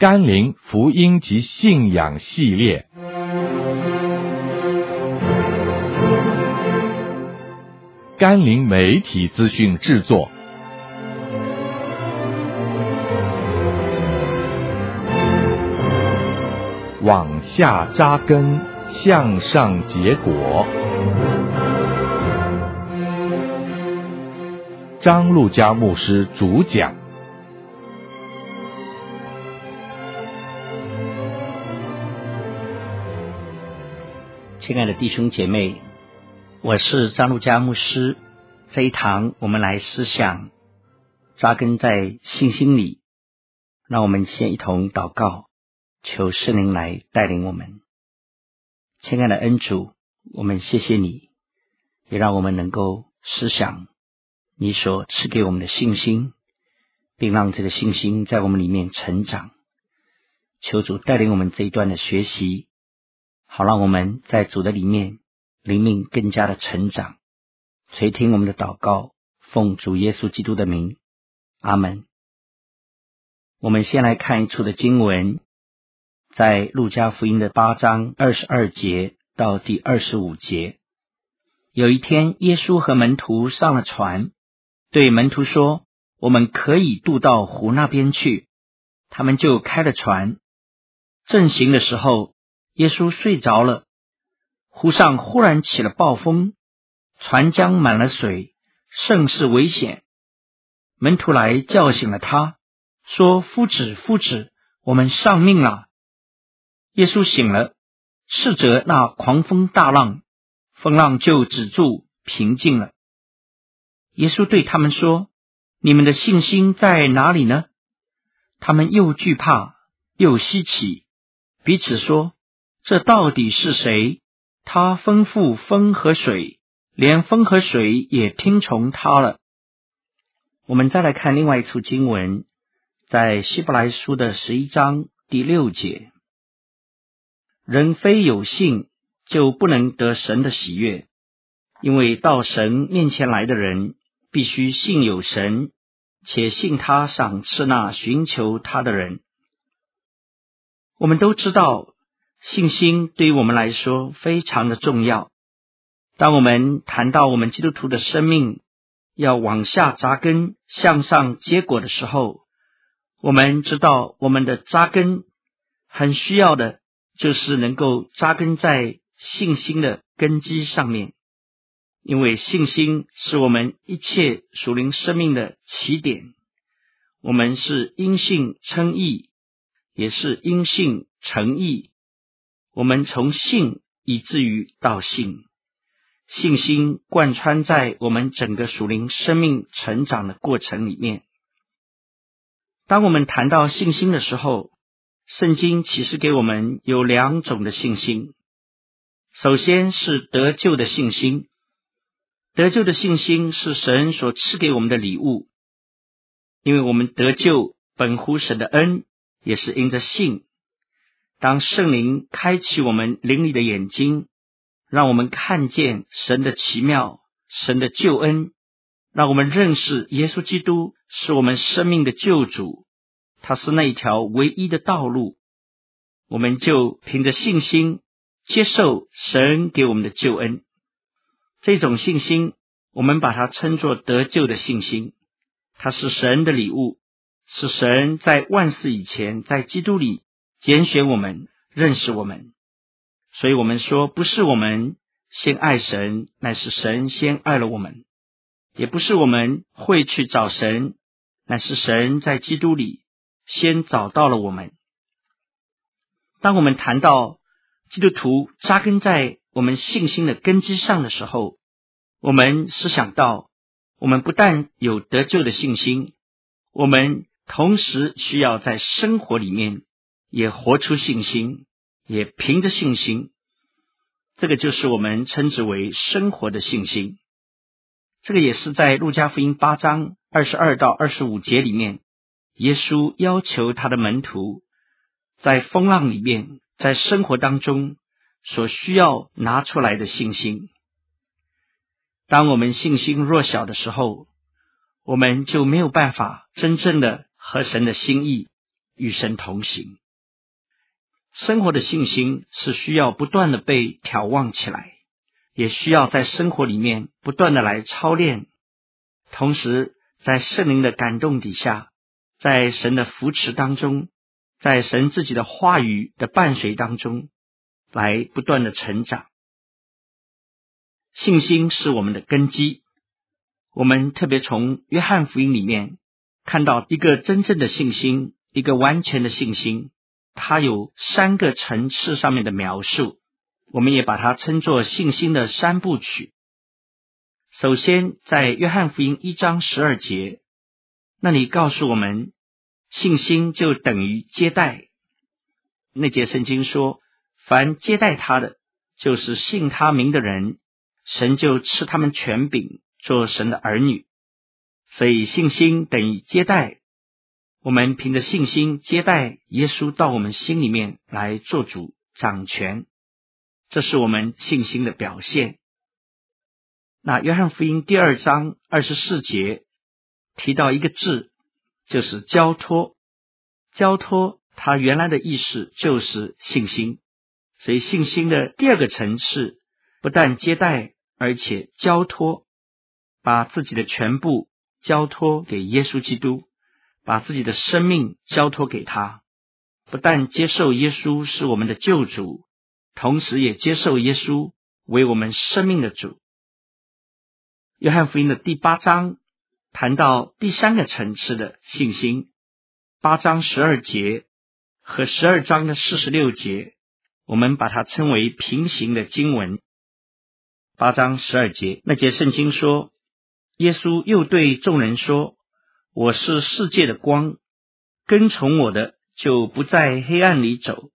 甘霖福音及信仰系列，甘霖媒体资讯制作，往下扎根，向上结果。张路加牧师主讲。亲爱的弟兄姐妹，我是张路佳牧师。这一堂我们来思想扎根在信心里。让我们先一同祷告，求圣灵来带领我们。亲爱的恩主，我们谢谢你，也让我们能够思想你所赐给我们的信心，并让这个信心在我们里面成长。求主带领我们这一段的学习。好，让我们在主的里面灵命更加的成长。垂听我们的祷告，奉主耶稣基督的名，阿门。我们先来看一处的经文，在路加福音的八章二十二节到第二十五节。有一天，耶稣和门徒上了船，对门徒说：“我们可以渡到湖那边去。”他们就开了船。正行的时候，耶稣睡着了，湖上忽然起了暴风，船将满了水，甚是危险。门徒来叫醒了他，说：“夫子，夫子，我们丧命了。”耶稣醒了，斥责那狂风大浪，风浪就止住，平静了。耶稣对他们说：“你们的信心在哪里呢？”他们又惧怕又稀奇，彼此说。这到底是谁？他吩咐风和水，连风和水也听从他了。我们再来看另外一处经文，在希伯来书的十一章第六节：人非有信，就不能得神的喜悦，因为到神面前来的人，必须信有神，且信他赏赐那寻求他的人。我们都知道。信心对于我们来说非常的重要。当我们谈到我们基督徒的生命要往下扎根、向上结果的时候，我们知道我们的扎根很需要的，就是能够扎根在信心的根基上面。因为信心是我们一切属灵生命的起点。我们是因信称义，也是因信成义。我们从信以至于到信，信心贯穿在我们整个属灵生命成长的过程里面。当我们谈到信心的时候，圣经其实给我们有两种的信心。首先是得救的信心，得救的信心是神所赐给我们的礼物，因为我们得救本乎神的恩，也是因着信。当圣灵开启我们灵里的眼睛，让我们看见神的奇妙、神的救恩，让我们认识耶稣基督是我们生命的救主，他是那一条唯一的道路，我们就凭着信心接受神给我们的救恩。这种信心，我们把它称作得救的信心，它是神的礼物，是神在万世以前在基督里。拣选我们，认识我们，所以我们说，不是我们先爱神，乃是神先爱了我们；也不是我们会去找神，乃是神在基督里先找到了我们。当我们谈到基督徒扎根在我们信心的根基上的时候，我们是想到，我们不但有得救的信心，我们同时需要在生活里面。也活出信心，也凭着信心，这个就是我们称之为生活的信心。这个也是在路加福音八章二十二到二十五节里面，耶稣要求他的门徒在风浪里面，在生活当中所需要拿出来的信心。当我们信心弱小的时候，我们就没有办法真正的和神的心意。与神同行。生活的信心是需要不断的被眺望起来，也需要在生活里面不断的来操练，同时在圣灵的感动底下，在神的扶持当中，在神自己的话语的伴随当中，来不断的成长。信心是我们的根基。我们特别从约翰福音里面看到一个真正的信心，一个完全的信心。它有三个层次上面的描述，我们也把它称作信心的三部曲。首先，在约翰福音一章十二节，那里告诉我们，信心就等于接待。那节圣经说，凡接待他的，就是信他名的人，神就赐他们权柄，做神的儿女。所以，信心等于接待。我们凭着信心接待耶稣到我们心里面来做主掌权，这是我们信心的表现。那约翰福音第二章二十四节提到一个字，就是交托。交托它原来的意思就是信心，所以信心的第二个层次不但接待，而且交托，把自己的全部交托给耶稣基督。把自己的生命交托给他，不但接受耶稣是我们的救主，同时也接受耶稣为我们生命的主。约翰福音的第八章谈到第三个层次的信心，八章十二节和十二章的四十六节，我们把它称为平行的经文。八章十二节那节圣经说，耶稣又对众人说。我是世界的光，跟从我的就不在黑暗里走，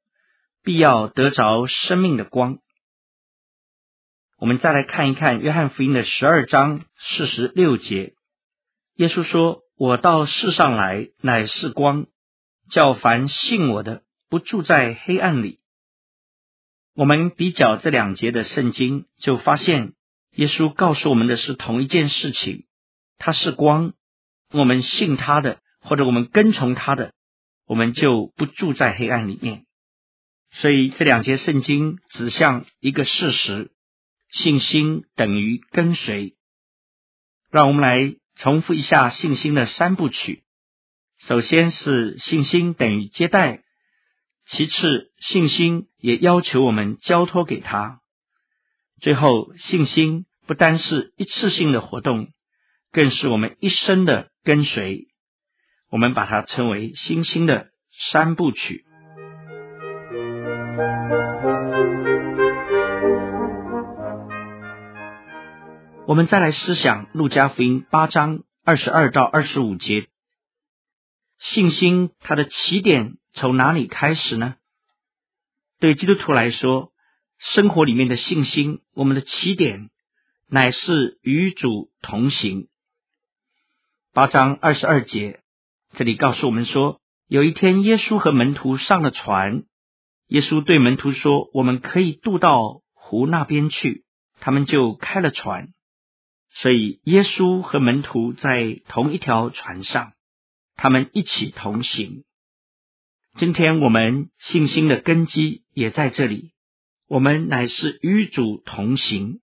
必要得着生命的光。我们再来看一看约翰福音的十二章四十六节，耶稣说：“我到世上来乃是光，叫凡信我的不住在黑暗里。”我们比较这两节的圣经，就发现耶稣告诉我们的是同一件事情，他是光。我们信他的，或者我们跟从他的，我们就不住在黑暗里面。所以这两节圣经指向一个事实：信心等于跟随。让我们来重复一下信心的三部曲：首先是信心等于接待；其次，信心也要求我们交托给他；最后，信心不单是一次性的活动，更是我们一生的。跟随，我们把它称为信心的三部曲。我们再来思想路加福音八章二十二到二十五节，信心它的起点从哪里开始呢？对基督徒来说，生活里面的信心，我们的起点乃是与主同行。八章二十二节，这里告诉我们说，有一天耶稣和门徒上了船，耶稣对门徒说：“我们可以渡到湖那边去。”他们就开了船，所以耶稣和门徒在同一条船上，他们一起同行。今天我们信心的根基也在这里，我们乃是与主同行，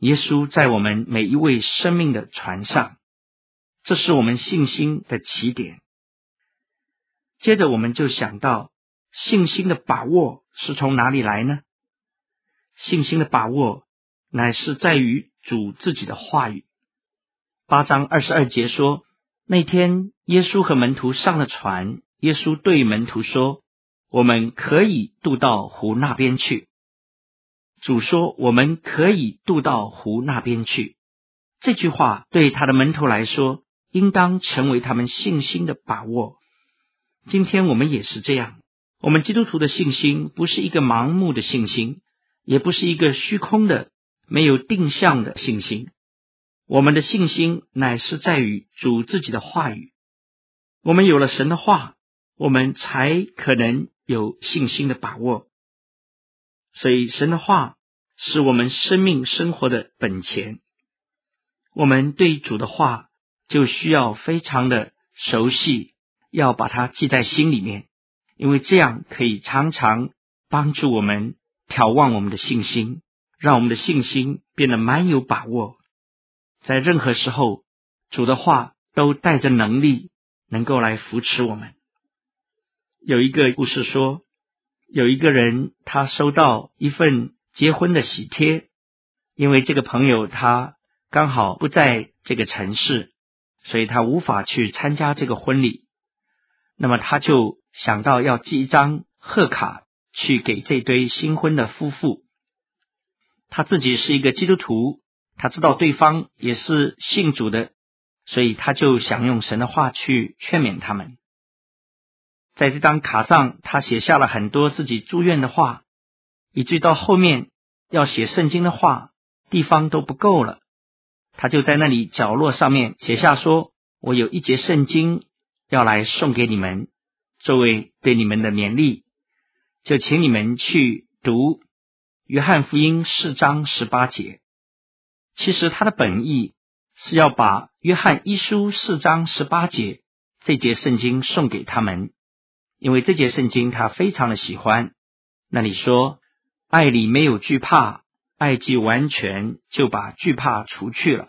耶稣在我们每一位生命的船上。这是我们信心的起点。接着，我们就想到信心的把握是从哪里来呢？信心的把握乃是在于主自己的话语。八章二十二节说：“那天耶稣和门徒上了船，耶稣对门徒说：‘我们可以渡到湖那边去。’主说：‘我们可以渡到湖那边去。’这句话对他的门徒来说。”应当成为他们信心的把握。今天我们也是这样。我们基督徒的信心不是一个盲目的信心，也不是一个虚空的、没有定向的信心。我们的信心乃是在于主自己的话语。我们有了神的话，我们才可能有信心的把握。所以，神的话是我们生命生活的本钱。我们对主的话。就需要非常的熟悉，要把它记在心里面，因为这样可以常常帮助我们挑旺我们的信心，让我们的信心变得蛮有把握。在任何时候，主的话都带着能力，能够来扶持我们。有一个故事说，有一个人他收到一份结婚的喜帖，因为这个朋友他刚好不在这个城市，所以他无法去参加这个婚礼。那么他就想到要寄一张贺卡去给这对新婚的夫妇。他自己是一个基督徒，他知道对方也是信主的，所以他就想用神的话去劝勉他们。在这张卡上，他写下了很多自己祝愿的话，以至于到后面要写圣经的话，地方都不够了。他就在那里角落上面写下说：“我有一节圣经。”要来送给你们，作为对你们的勉励，就请你们去读约翰福音四章十八节。其实他的本意是要把约翰一书四章十八节这节圣经送给他们，因为这节圣经他非常的喜欢。那里说，爱里没有惧怕，爱既完全，就把惧怕除去了。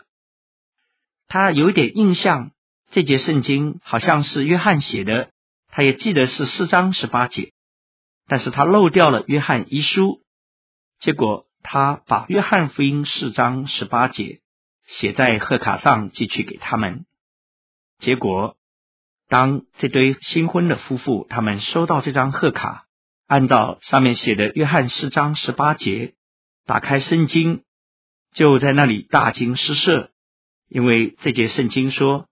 他有点印象。这节圣经好像是约翰写的，他也记得是四章十八节，但是他漏掉了约翰一书，结果他把约翰福音四章十八节写在贺卡上寄去给他们。结果，当这对新婚的夫妇他们收到这张贺卡，按照上面写的约翰四章十八节，打开圣经，就在那里大惊失色，因为这节圣经说。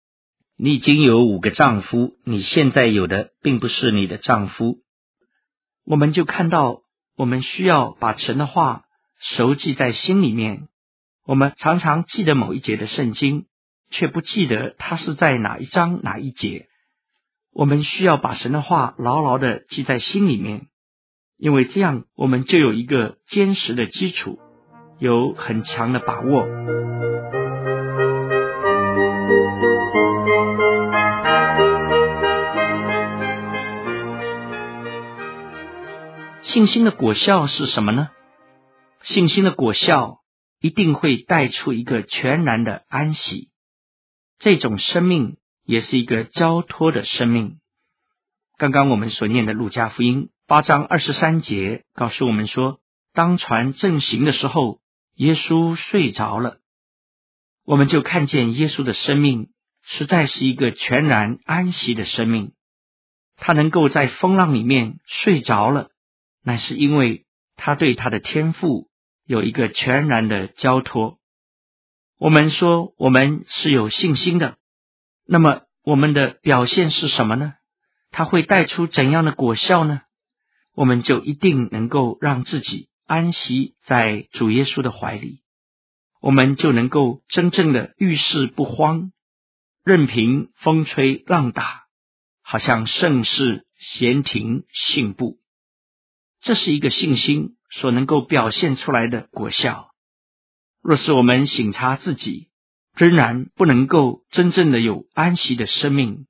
你已经有五个丈夫，你现在有的并不是你的丈夫。我们就看到，我们需要把神的话熟记在心里面。我们常常记得某一节的圣经，却不记得它是在哪一章哪一节。我们需要把神的话牢牢的记在心里面，因为这样我们就有一个坚实的基础，有很强的把握。信心的果效是什么呢？信心的果效一定会带出一个全然的安息。这种生命也是一个交托的生命。刚刚我们所念的路加福音八章二十三节告诉我们说，当船正行的时候，耶稣睡着了。我们就看见耶稣的生命实在是一个全然安息的生命。他能够在风浪里面睡着了。那是因为他对他的天赋有一个全然的交托。我们说我们是有信心的，那么我们的表现是什么呢？他会带出怎样的果效呢？我们就一定能够让自己安息在主耶稣的怀里，我们就能够真正的遇事不慌，任凭风吹浪打，好像盛世闲庭信步。这是一个信心所能够表现出来的果效。若是我们省察自己，仍然不能够真正的有安息的生命，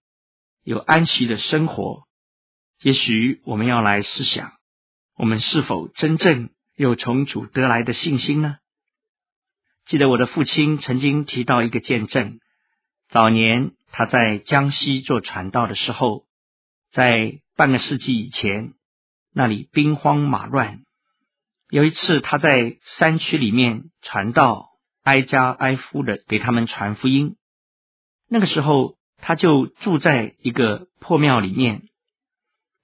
有安息的生活，也许我们要来思想，我们是否真正有从主得来的信心呢？记得我的父亲曾经提到一个见证，早年他在江西做传道的时候，在半个世纪以前。那里兵荒马乱。有一次，他在山区里面传道，挨家挨户的给他们传福音。那个时候，他就住在一个破庙里面。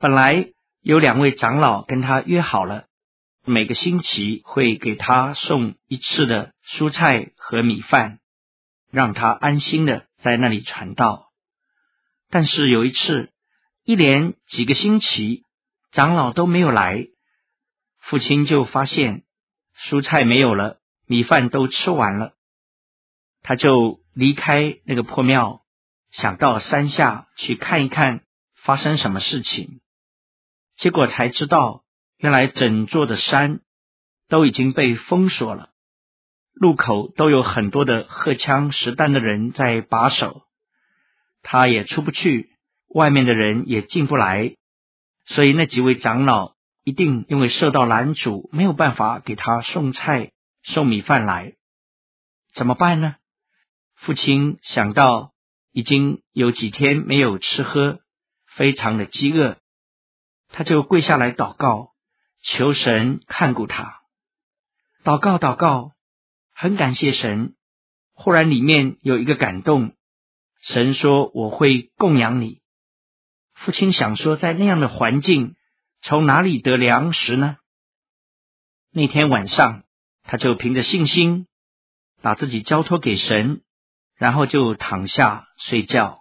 本来有两位长老跟他约好了，每个星期会给他送一次的蔬菜和米饭，让他安心的在那里传道。但是有一次，一连几个星期。长老都没有来，父亲就发现蔬菜没有了，米饭都吃完了，他就离开那个破庙，想到山下去看一看发生什么事情。结果才知道，原来整座的山都已经被封锁了，路口都有很多的荷枪实弹的人在把守，他也出不去，外面的人也进不来，所以那几位长老一定因为受到拦阻，没有办法给他送菜、送米饭来，怎么办呢？父亲想到已经有几天没有吃喝，非常的饥饿，他就跪下来祷告，求神看顾他。祷告祷告，很感谢神。忽然里面有一个感动，神说：“我会供养你。”父亲想说，在那样的环境，从哪里得粮食呢？那天晚上，他就凭着信心，把自己交托给神，然后就躺下睡觉。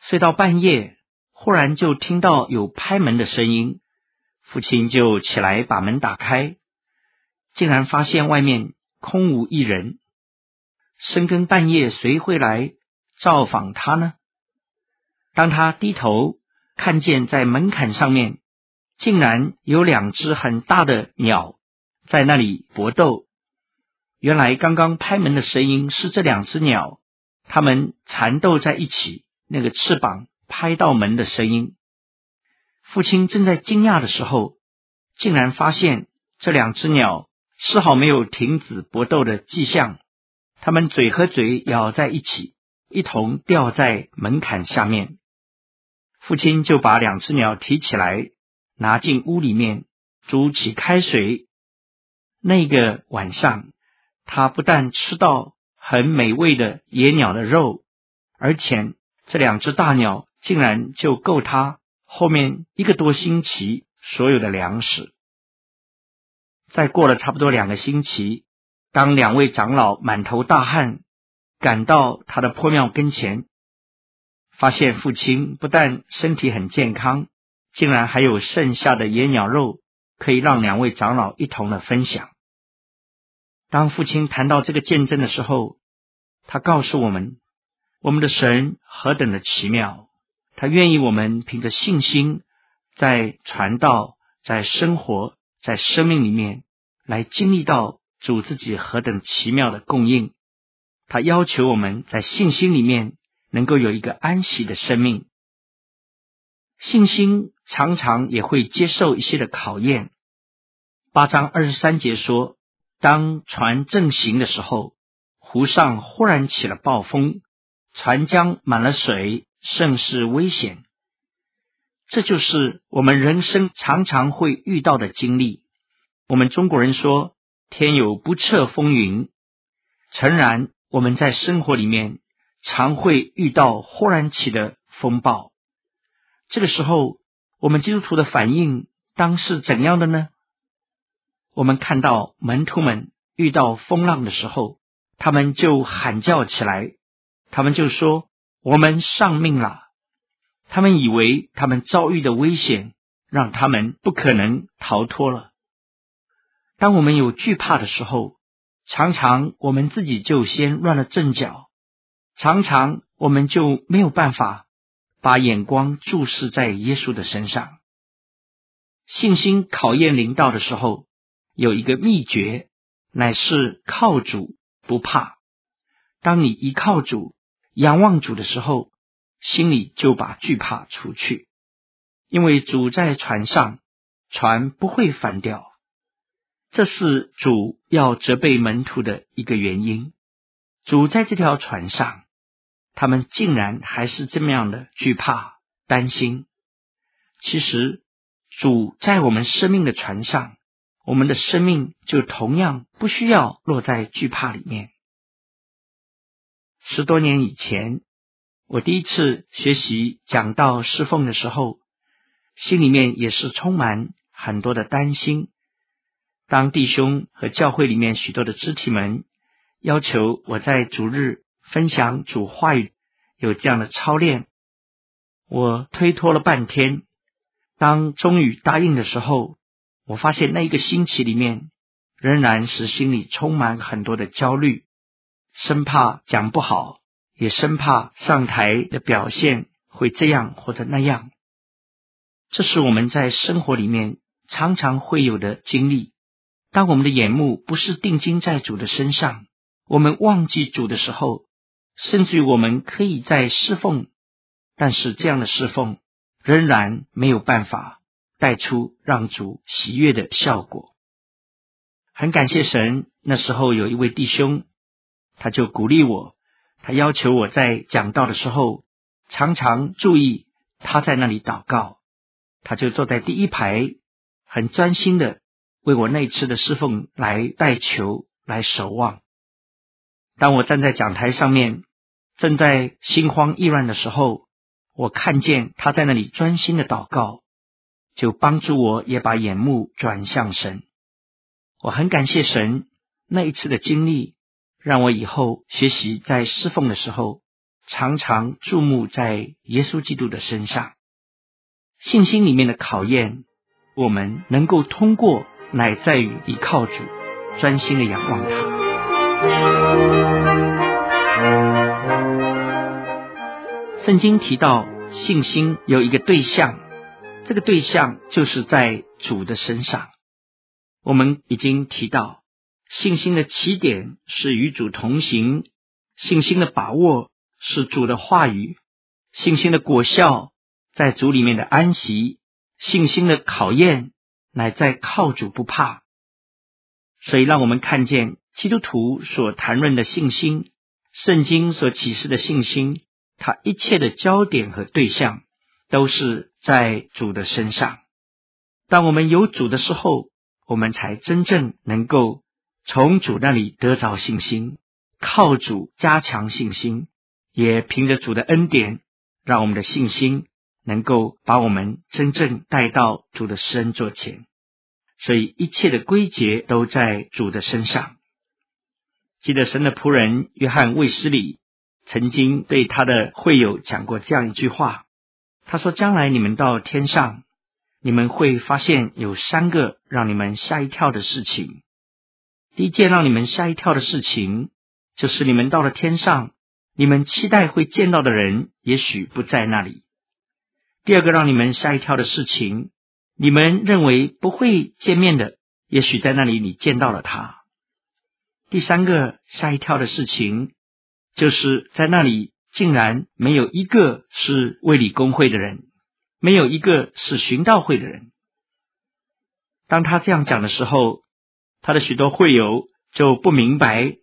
睡到半夜，忽然就听到有拍门的声音，父亲就起来把门打开，竟然发现外面空无一人。深更半夜，谁会来造访他呢？当他低头看见在门槛上面，竟然有两只很大的鸟在那里搏斗。原来刚刚拍门的声音是这两只鸟，它们缠斗在一起，那个翅膀拍到门的声音。父亲正在惊讶的时候，竟然发现这两只鸟丝毫没有停止搏斗的迹象。它们嘴和嘴咬在一起，一同掉在门槛下面。父亲就把两只鸟提起来，拿进屋里面煮起开水。那个晚上，他不但吃到很美味的野鸟的肉，而且这两只大鸟竟然就够他后面一个多星期所有的粮食。再过了差不多两个星期。当两位长老满头大汗赶到他的破庙跟前，发现父亲不但身体很健康，竟然还有剩下的野鸟肉可以让两位长老一同的分享。当父亲谈到这个见证的时候，他告诉我们：我们的神何等的奇妙！他愿意我们凭着信心，在传道、在生活、在生命里面来经历到。主自己何等奇妙的供应，他要求我们在信心里面能够有一个安息的生命。信心常常也会接受一些的考验。八章二十三节说，当船正行的时候，湖上忽然起了暴风，船浆满了水，甚是危险。这就是我们人生常常会遇到的经历。我们中国人说。天有不测风云，诚然，我们在生活里面常会遇到忽然起的风暴。这个时候，我们基督徒的反应当是怎样的呢？我们看到门徒们遇到风浪的时候，他们就喊叫起来，他们就说：“我们丧命了。”他们以为他们遭遇的危险让他们不可能逃脱了。当我们有惧怕的时候，常常我们自己就先乱了阵脚，常常我们就没有办法把眼光注视在耶稣的身上。信心考验临到的时候，有一个秘诀，乃是靠主不怕。当你依靠主、仰望主的时候，心里就把惧怕除去，因为主在船上，船不会翻掉。这是主要责备门徒的一个原因。主在这条船上，他们竟然还是这么样的惧怕、担心。其实，主在我们生命的船上，我们的生命就同样不需要落在惧怕里面。十多年以前，我第一次学习讲道侍奉的时候，心里面也是充满很多的担心。当弟兄和教会里面许多的肢体们要求我在主日分享主话语，有这样的操练，我推脱了半天。当终于答应的时候，我发现那一个星期里面仍然是心里充满很多的焦虑，生怕讲不好，也生怕上台的表现会这样或者那样。这是我们在生活里面常常会有的经历。当我们的眼目不是定睛在主的身上，我们忘记主的时候，甚至于我们可以在侍奉但是这样的侍奉仍然没有办法带出让主喜悦的效果。很感谢神，那时候有一位弟兄，他就鼓励我，他要求我在讲道的时候常常注意他在那里祷告。他就坐在第一排，很专心的为我那次的侍奉来代求、来守望。当我站在讲台上面，正在心慌意乱的时候，我看见他在那里专心的祷告，就帮助我也把眼目转向神。我很感谢神那一次的经历，让我以后学习在侍奉的时候，常常注目在耶稣基督的身上。信心里面的考验，我们能够通过，乃在于依靠主，专心的仰望他。圣经提到信心有一个对象，这个对象就是在主的身上。我们已经提到，信心的起点是与主同行，信心的把握是主的话语，信心的果效在主里面的安息，信心的考验乃在靠主不怕。所以，让我们看见基督徒所谈论的信心，圣经所启示的信心。他一切的焦点和对象都是在主的身上。当我们有主的时候，我们才真正能够从主那里得着信心，靠主加强信心，也凭着主的恩典，让我们的信心能够把我们真正带到主的施恩座前。所以一切的归结都在主的身上。记得神的仆人约翰卫斯理。曾经对他的会友讲过这样一句话，他说：“将来你们到天上，你们会发现有三个让你们吓一跳的事情。第一件让你们吓一跳的事情，就是你们到了天上，你们期待会见到的人，也许不在那里。第二个让你们吓一跳的事情，你们认为不会见面的，也许在那里你见到了他。第三个吓一跳的事情。”就是在那里，竟然没有一个是卫理公会的人，没有一个是寻道会的人。当他这样讲的时候，他的许多会友就不明白。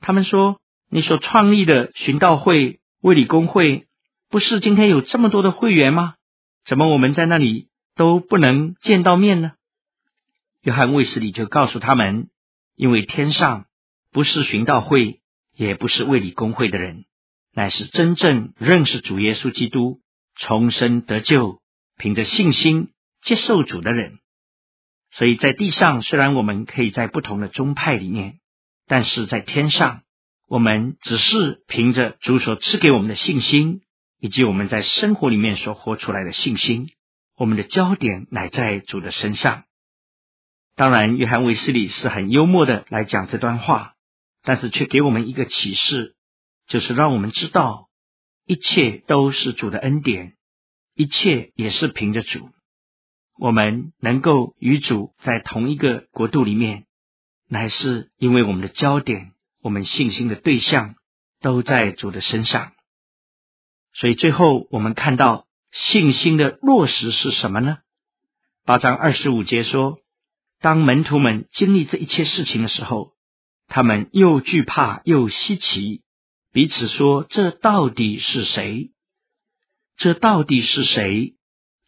他们说：“你所创立的寻道会、卫理公会，不是今天有这么多的会员吗？怎么我们在那里都不能见到面呢？”约翰卫斯理就告诉他们：“因为天上不是寻道会。”也不是卫理公会的人，乃是真正认识主耶稣基督、重生得救、凭着信心接受主的人。所以在地上，虽然我们可以在不同的宗派里面，但是在天上，我们只是凭着主所赐给我们的信心，以及我们在生活里面所活出来的信心，我们的焦点乃在主的身上。当然，约翰卫斯理是很幽默的来讲这段话。但是却给我们一个启示，就是让我们知道，一切都是主的恩典，一切也是凭着主。我们能够与主在同一个国度里面，乃是因为我们的焦点，我们信心的对象都在主的身上。所以最后我们看到信心的落实是什么呢？八章二十五节说，当门徒们经历这一切事情的时候。他们又惧怕又稀奇，彼此说：“这到底是谁？这到底是谁？”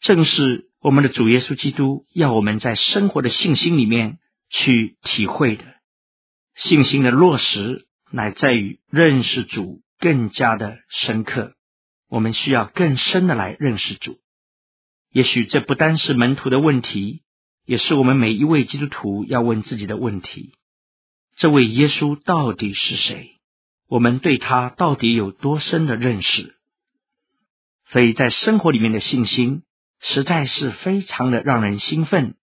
正是我们的主耶稣基督要我们在生活的信心里面去体会的。信心的落实，乃在于认识主更加的深刻。我们需要更深的来认识主。也许这不单是门徒的问题，也是我们每一位基督徒要问自己的问题。这位耶稣到底是谁？我们对他到底有多深的认识？所以在生活里面的信心实在是非常的让人兴奋。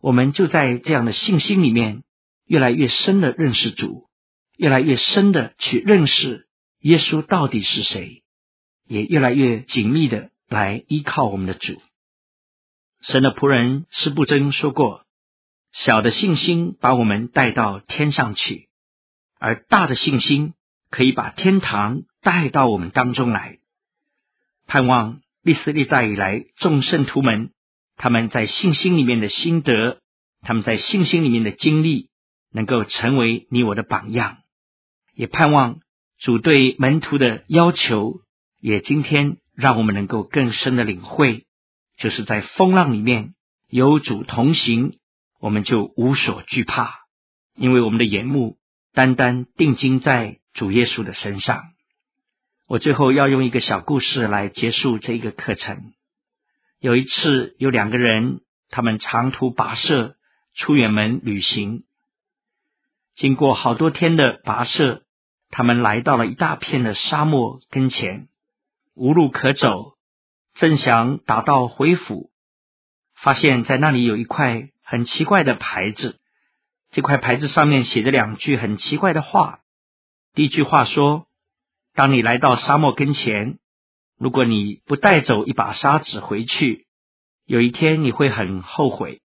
我们就在这样的信心里面，越来越深的认识主，越来越深的去认识耶稣到底是谁，也越来越紧密的来依靠我们的主。神的仆人施布真说过。小的信心把我们带到天上去，而大的信心可以把天堂带到我们当中来。盼望历史历代以来众圣徒们他们在信心里面的心得，他们在信心里面的经历，能够成为你我的榜样。也盼望主对门徒的要求，也今天让我们能够更深的领会，就是在风浪里面有主同行，我们就无所惧怕，因为我们的眼目单单定睛在主耶稣的身上。我最后要用一个小故事来结束这一个课程。有一次，有两个人，他们长途跋涉出远门旅行。经过好多天的跋涉，他们来到了一大片的沙漠跟前，无路可走，正想打道回府，发现在那里有一块很奇怪的牌子。这块牌子上面写着两句很奇怪的话。第一句话说：“当你来到沙漠跟前，如果你不带走一把沙子回去，有一天你会很后悔。”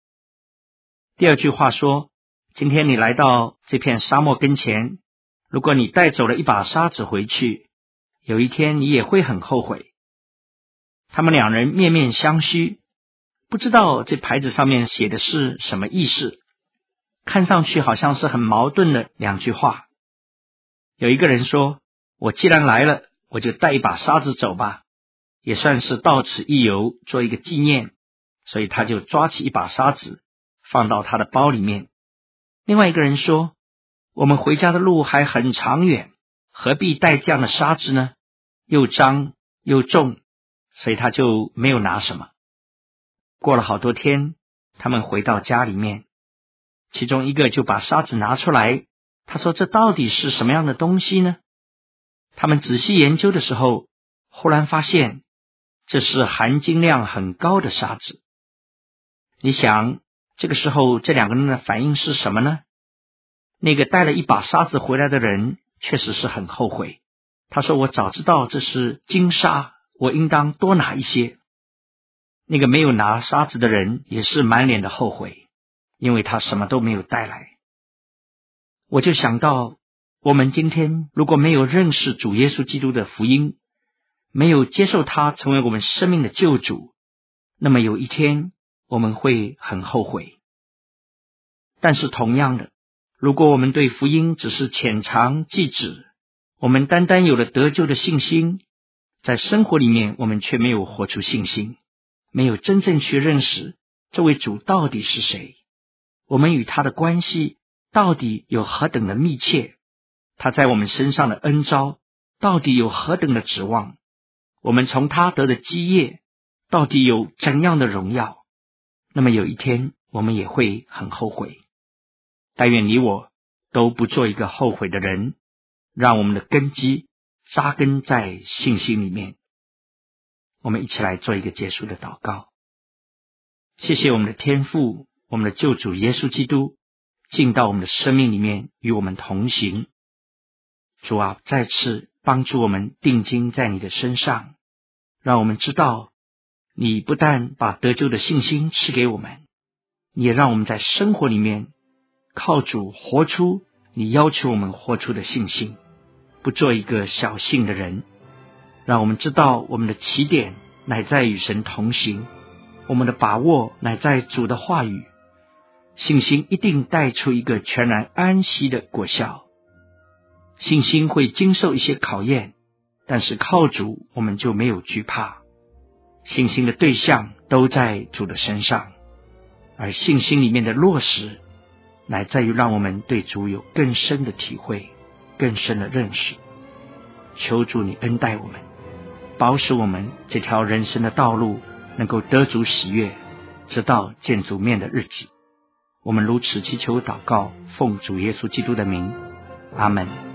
第二句话说。今天你来到这片沙漠跟前，如果你带走了一把沙子回去，有一天你也会很后悔。他们两人面面相觑，不知道这牌子上面写的是什么意思，看上去好像是很矛盾的两句话。有一个人说：“我既然来了，我就带一把沙子走吧，也算是到此一游，做一个纪念。”所以他就抓起一把沙子，放到他的包里面。另外一个人说：“我们回家的路还很长远，何必带这样的沙子呢？又脏又重，所以他就没有拿什么。”过了好多天，他们回到家里面，其中一个就把沙子拿出来，他说：“这到底是什么样的东西呢？”他们仔细研究的时候，忽然发现这是含金量很高的沙子。你想？这个时候，这两个人的反应是什么呢？那个带了一把沙子回来的人，确实是很后悔。他说：“我早知道这是金沙，我应当多拿一些。”那个没有拿沙子的人，也是满脸的后悔，因为他什么都没有带来。我就想到，我们今天如果没有认识主耶稣基督的福音，没有接受他成为我们生命的救主，那么有一天，我们会很后悔，但是同样的，如果我们对福音只是浅尝即止，我们单单有了得救的信心，在生活里面我们却没有活出信心，没有真正去认识这位主到底是谁，我们与他的关系到底有何等的密切，他在我们身上的恩召到底有何等的指望，我们从他得的基业到底有怎样的荣耀。那么有一天，我们也会很后悔。但愿你我都不做一个后悔的人，让我们的根基扎根在信心里面。我们一起来做一个结束的祷告。谢谢我们的天父，我们的救主耶稣基督进到我们的生命里面，与我们同行。主啊，再次帮助我们定睛在你的身上，让我们知道。你不但把得救的信心赐给我们，也让我们在生活里面靠主活出你要求我们活出的信心，不做一个小信的人。让我们知道我们的起点乃在与神同行，我们的把握乃在主的话语，信心一定带出一个全然安息的果效。信心会经受一些考验，但是靠主我们就没有惧怕。信心的对象都在主的身上，而信心里面的落实，乃在于让我们对主有更深的体会、更深的认识。求主你恩待我们，保守我们这条人生的道路能够得主喜悦，直到见主面的日子。我们如此祈求祷告，奉主耶稣基督的名，阿门。